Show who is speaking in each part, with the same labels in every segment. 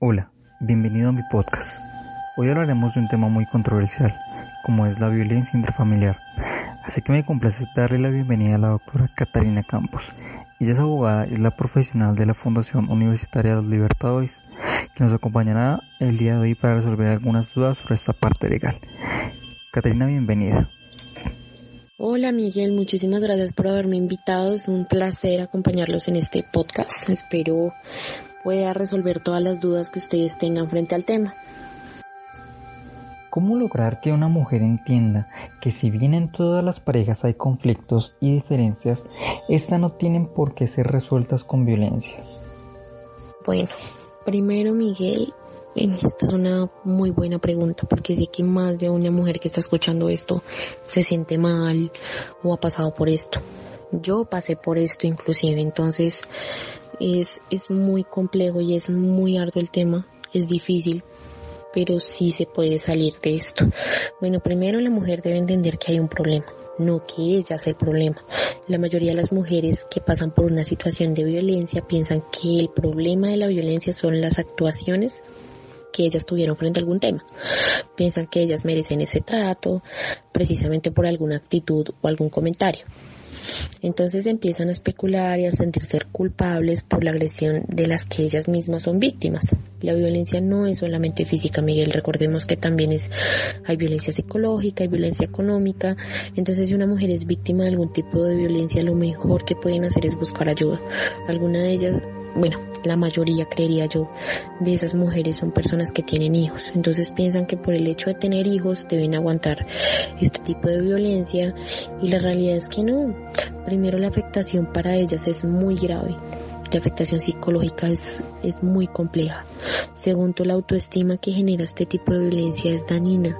Speaker 1: Hola, bienvenido a mi podcast. Hoy hablaremos de un tema muy controversial, como es la violencia intrafamiliar. Así que me complace darle la bienvenida a la doctora Catarina Campos. Ella es abogada y es la profesional de la Fundación Universitaria de los Libertadores, que nos acompañará el día de hoy para resolver algunas dudas sobre esta parte legal. Catarina, bienvenida.
Speaker 2: Hola Miguel, muchísimas gracias por haberme invitado. Es un placer acompañarlos en este podcast. Espero pueda resolver todas las dudas que ustedes tengan frente al tema.
Speaker 1: ¿Cómo lograr que una mujer entienda que si bien en todas las parejas hay conflictos y diferencias, estas no tienen por qué ser resueltas con violencia?
Speaker 2: Bueno, primero Miguel, esta es una muy buena pregunta porque sé que más de una mujer que está escuchando esto se siente mal o ha pasado por esto. Yo pasé por esto inclusive, entonces es, es muy complejo y es muy arduo el tema, es difícil, pero sí se puede salir de esto. Bueno, primero la mujer debe entender que hay un problema, no que ella sea el problema. La mayoría de las mujeres que pasan por una situación de violencia piensan que el problema de la violencia son las actuaciones que ellas tuvieron frente a algún tema. Piensan que ellas merecen ese trato precisamente por alguna actitud o algún comentario. Entonces empiezan a especular y a sentirse culpables por la agresión de las que ellas mismas son víctimas. La violencia no es solamente física, Miguel. Recordemos que también es, hay violencia psicológica, hay violencia económica. Entonces, si una mujer es víctima de algún tipo de violencia, lo mejor que pueden hacer es buscar ayuda. Alguna de ellas bueno, la mayoría creería yo de esas mujeres son personas que tienen hijos. Entonces piensan que por el hecho de tener hijos deben aguantar este tipo de violencia y la realidad es que no. Primero la afectación para ellas es muy grave. La afectación psicológica es, es muy compleja. Segundo, la autoestima que genera este tipo de violencia es dañina.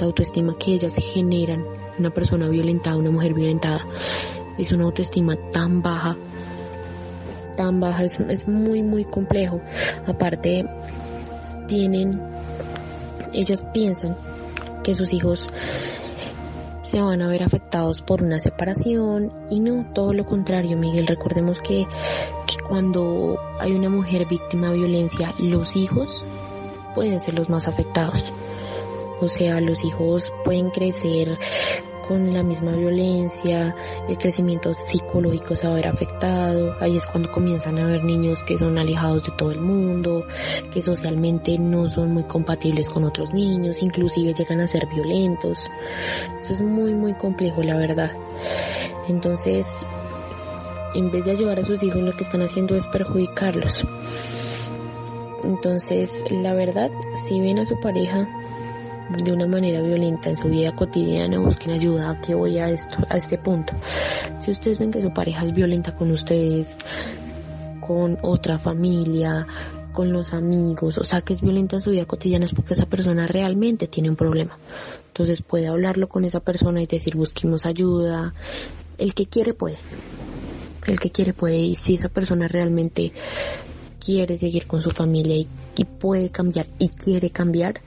Speaker 2: La autoestima que ellas generan, una persona violentada, una mujer violentada, es una autoestima tan baja tan baja, es, muy, muy complejo. Aparte, tienen, ellos piensan que sus hijos se van a ver afectados por una separación y no, todo lo contrario, Miguel. Recordemos que, que cuando hay una mujer víctima de violencia, los hijos pueden ser los más afectados. O sea, los hijos pueden crecer con la misma violencia, el crecimiento psicológico se va a ver afectado, ahí es cuando comienzan a haber niños que son alejados de todo el mundo, que socialmente no son muy compatibles con otros niños, inclusive llegan a ser violentos. Eso es muy muy complejo la verdad. Entonces, en vez de ayudar a sus hijos lo que están haciendo es perjudicarlos. Entonces, la verdad, si ven a su pareja de una manera violenta en su vida cotidiana, busquen ayuda, que voy a esto, a este punto. Si ustedes ven que su pareja es violenta con ustedes, con otra familia, con los amigos, o sea que es violenta en su vida cotidiana es porque esa persona realmente tiene un problema. Entonces puede hablarlo con esa persona y decir busquemos ayuda. El que quiere puede. El que quiere puede. Y si esa persona realmente quiere seguir con su familia y puede cambiar y quiere cambiar,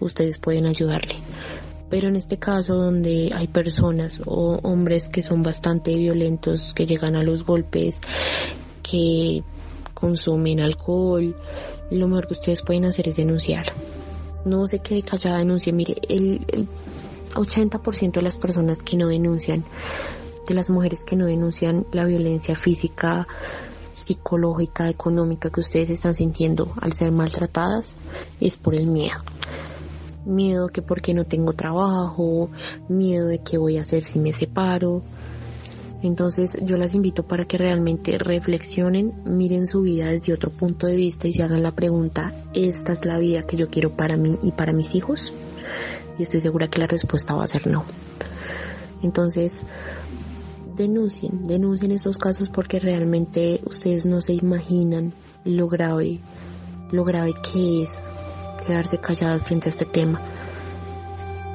Speaker 2: ustedes pueden ayudarle. Pero en este caso donde hay personas o hombres que son bastante violentos, que llegan a los golpes, que consumen alcohol, lo mejor que ustedes pueden hacer es denunciar. No se quede callada, denuncie. Mire, el, el 80% de las personas que no denuncian, de las mujeres que no denuncian la violencia física, psicológica, económica que ustedes están sintiendo al ser maltratadas, es por el miedo miedo que porque no tengo trabajo, miedo de qué voy a hacer si me separo. Entonces yo las invito para que realmente reflexionen, miren su vida desde otro punto de vista y se hagan la pregunta, ¿esta es la vida que yo quiero para mí y para mis hijos? Y estoy segura que la respuesta va a ser no. Entonces, denuncien, denuncien esos casos porque realmente ustedes no se imaginan lo grave lo grave que es quedarse calladas frente a este tema.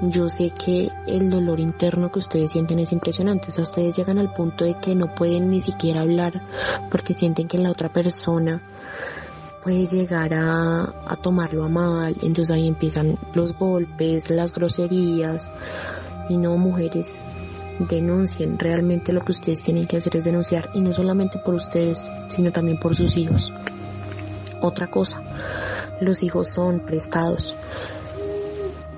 Speaker 2: Yo sé que el dolor interno que ustedes sienten es impresionante. O sea, ustedes llegan al punto de que no pueden ni siquiera hablar porque sienten que la otra persona puede llegar a, a tomarlo a mal. Entonces ahí empiezan los golpes, las groserías. Y no, mujeres, denuncien. Realmente lo que ustedes tienen que hacer es denunciar. Y no solamente por ustedes, sino también por sus hijos. Otra cosa, los hijos son prestados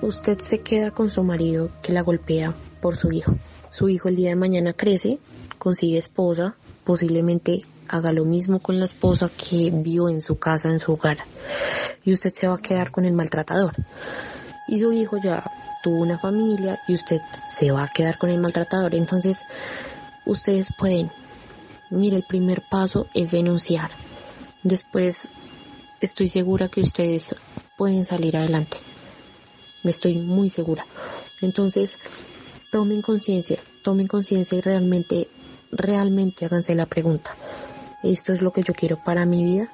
Speaker 2: usted se queda con su marido que la golpea por su hijo. Su hijo el día de mañana crece, consigue esposa, posiblemente haga lo mismo con la esposa que vio en su casa, en su hogar. Y usted se va a quedar con el maltratador. Y su hijo ya tuvo una familia y usted se va a quedar con el maltratador. Entonces, ustedes pueden, mire, el primer paso es denunciar. Después, estoy segura que ustedes pueden salir adelante me estoy muy segura. Entonces, tomen conciencia, tomen conciencia y realmente, realmente háganse la pregunta. ¿Esto es lo que yo quiero para mi vida?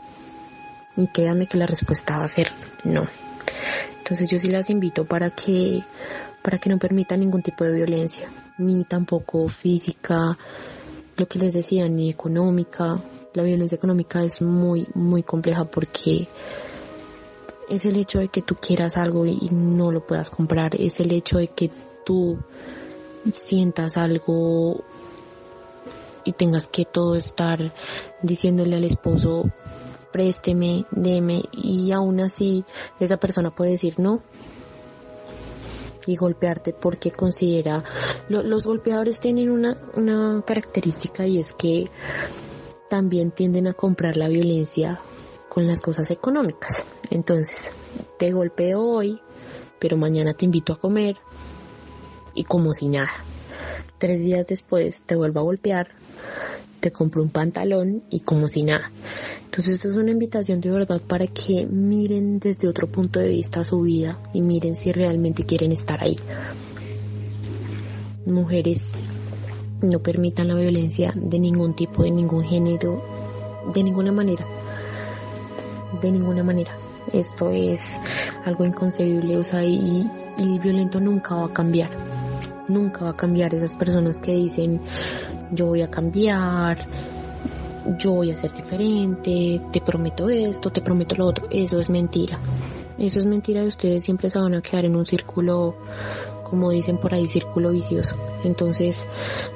Speaker 2: Y créanme que la respuesta va a ser no. Entonces yo sí las invito para que, para que no permitan ningún tipo de violencia, ni tampoco física, lo que les decía, ni económica. La violencia económica es muy, muy compleja porque es el hecho de que tú quieras algo y no lo puedas comprar, es el hecho de que tú sientas algo y tengas que todo estar diciéndole al esposo présteme, deme y aún así esa persona puede decir no y golpearte porque considera los golpeadores tienen una, una característica y es que también tienden a comprar la violencia con las cosas económicas. Entonces, te golpeo hoy, pero mañana te invito a comer y como si nada. Tres días después te vuelvo a golpear, te compro un pantalón y como si nada. Entonces esta es una invitación de verdad para que miren desde otro punto de vista su vida y miren si realmente quieren estar ahí. Mujeres, no permitan la violencia de ningún tipo, de ningún género, de ninguna manera de ninguna manera. Esto es algo inconcebible, o sea, y, el violento nunca va a cambiar. Nunca va a cambiar esas personas que dicen, yo voy a cambiar, yo voy a ser diferente, te prometo esto, te prometo lo otro. Eso es mentira. Eso es mentira y ustedes siempre se van a quedar en un círculo, como dicen por ahí, círculo vicioso. Entonces,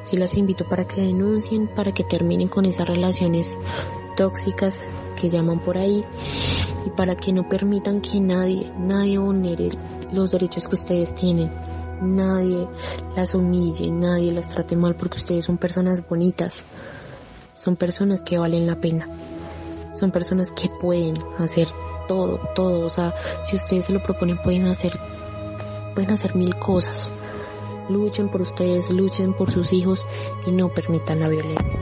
Speaker 2: sí las invito para que denuncien, para que terminen con esas relaciones tóxicas que llaman por ahí y para que no permitan que nadie, nadie vulnere los derechos que ustedes tienen. Nadie las humille, nadie las trate mal porque ustedes son personas bonitas. Son personas que valen la pena. Son personas que pueden hacer todo, todo. O sea, si ustedes se lo proponen pueden hacer, pueden hacer mil cosas. Luchen por ustedes, luchen por sus hijos y no permitan la violencia.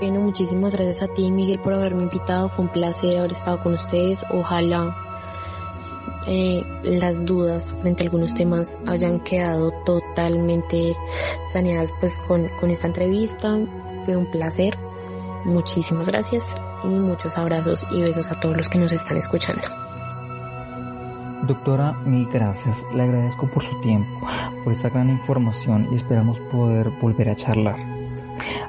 Speaker 2: Bueno, muchísimas gracias a ti, Miguel, por haberme invitado. Fue un placer haber estado con ustedes. Ojalá eh, las dudas frente a algunos temas hayan quedado totalmente saneadas pues con, con esta entrevista. Fue un placer. Muchísimas gracias y muchos abrazos y besos a todos los que nos están escuchando.
Speaker 1: Doctora, mil gracias. Le agradezco por su tiempo, por esta gran información y esperamos poder volver a charlar.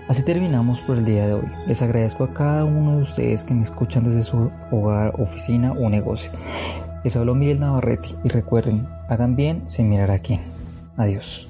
Speaker 1: Así terminamos por el día de hoy. Les agradezco a cada uno de ustedes que me escuchan desde su hogar, oficina o negocio. Les hablo Miguel Navarrete y recuerden, hagan bien sin mirar a quién. Adiós.